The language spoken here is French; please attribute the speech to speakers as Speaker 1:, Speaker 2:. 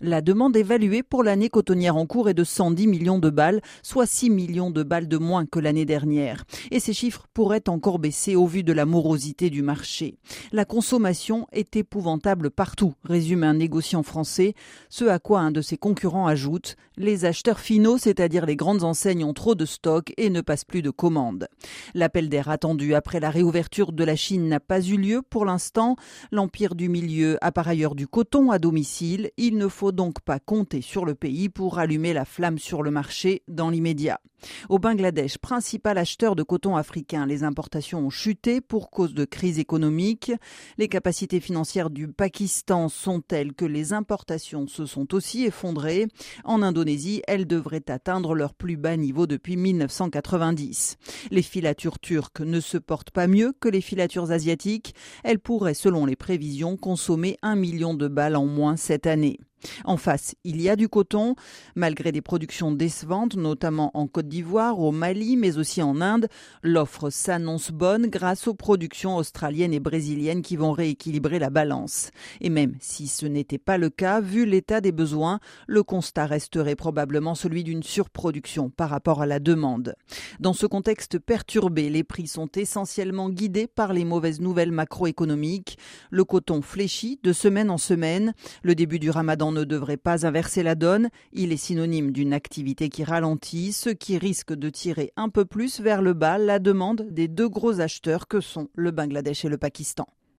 Speaker 1: La demande évaluée pour l'année cotonnière en cours est de 110 millions de balles, soit 6 millions de balles de moins que l'année dernière. Et ces chiffres pourraient encore baisser au vu de la morosité du marché. La consommation est épouvantable partout, résume un négociant français, ce à quoi un de ses concurrents ajoute Les acheteurs finaux, c'est-à-dire les grandes enseignes, ont trop de stocks et ne passent plus de commandes. L'appel d'air attendu après la réouverture de la Chine n'a pas eu lieu pour l'instant. L'empire du milieu a par ailleurs du coton à domicile. Il ne faut donc pas compter sur le pays pour allumer la flamme sur le marché dans l'immédiat. Au Bangladesh, principal acheteur de coton africain, les importations ont chuté pour cause de crise économique. Les capacités financières du Pakistan sont telles que les importations se sont aussi effondrées. En Indonésie, elles devraient atteindre leur plus bas niveau depuis 1990. Les filatures turques ne se portent pas mieux que les filatures asiatiques. Elles pourraient, selon les prévisions, consommer un million de balles en moins cette année. En face, il y a du coton, malgré des productions décevantes, notamment en Côte d'Ivoire, au Mali, mais aussi en Inde. L'offre s'annonce bonne grâce aux productions australiennes et brésiliennes qui vont rééquilibrer la balance. Et même si ce n'était pas le cas, vu l'état des besoins, le constat resterait probablement celui d'une surproduction par rapport à la demande. Dans ce contexte perturbé, les prix sont essentiellement guidés par les mauvaises nouvelles macroéconomiques. Le coton fléchit de semaine en semaine. Le début du ramadan ne devrait pas inverser la donne. Il est synonyme d'une activité qui ralentit, ce risque de tirer un peu plus vers le bas la demande des deux gros acheteurs que sont le Bangladesh et le Pakistan.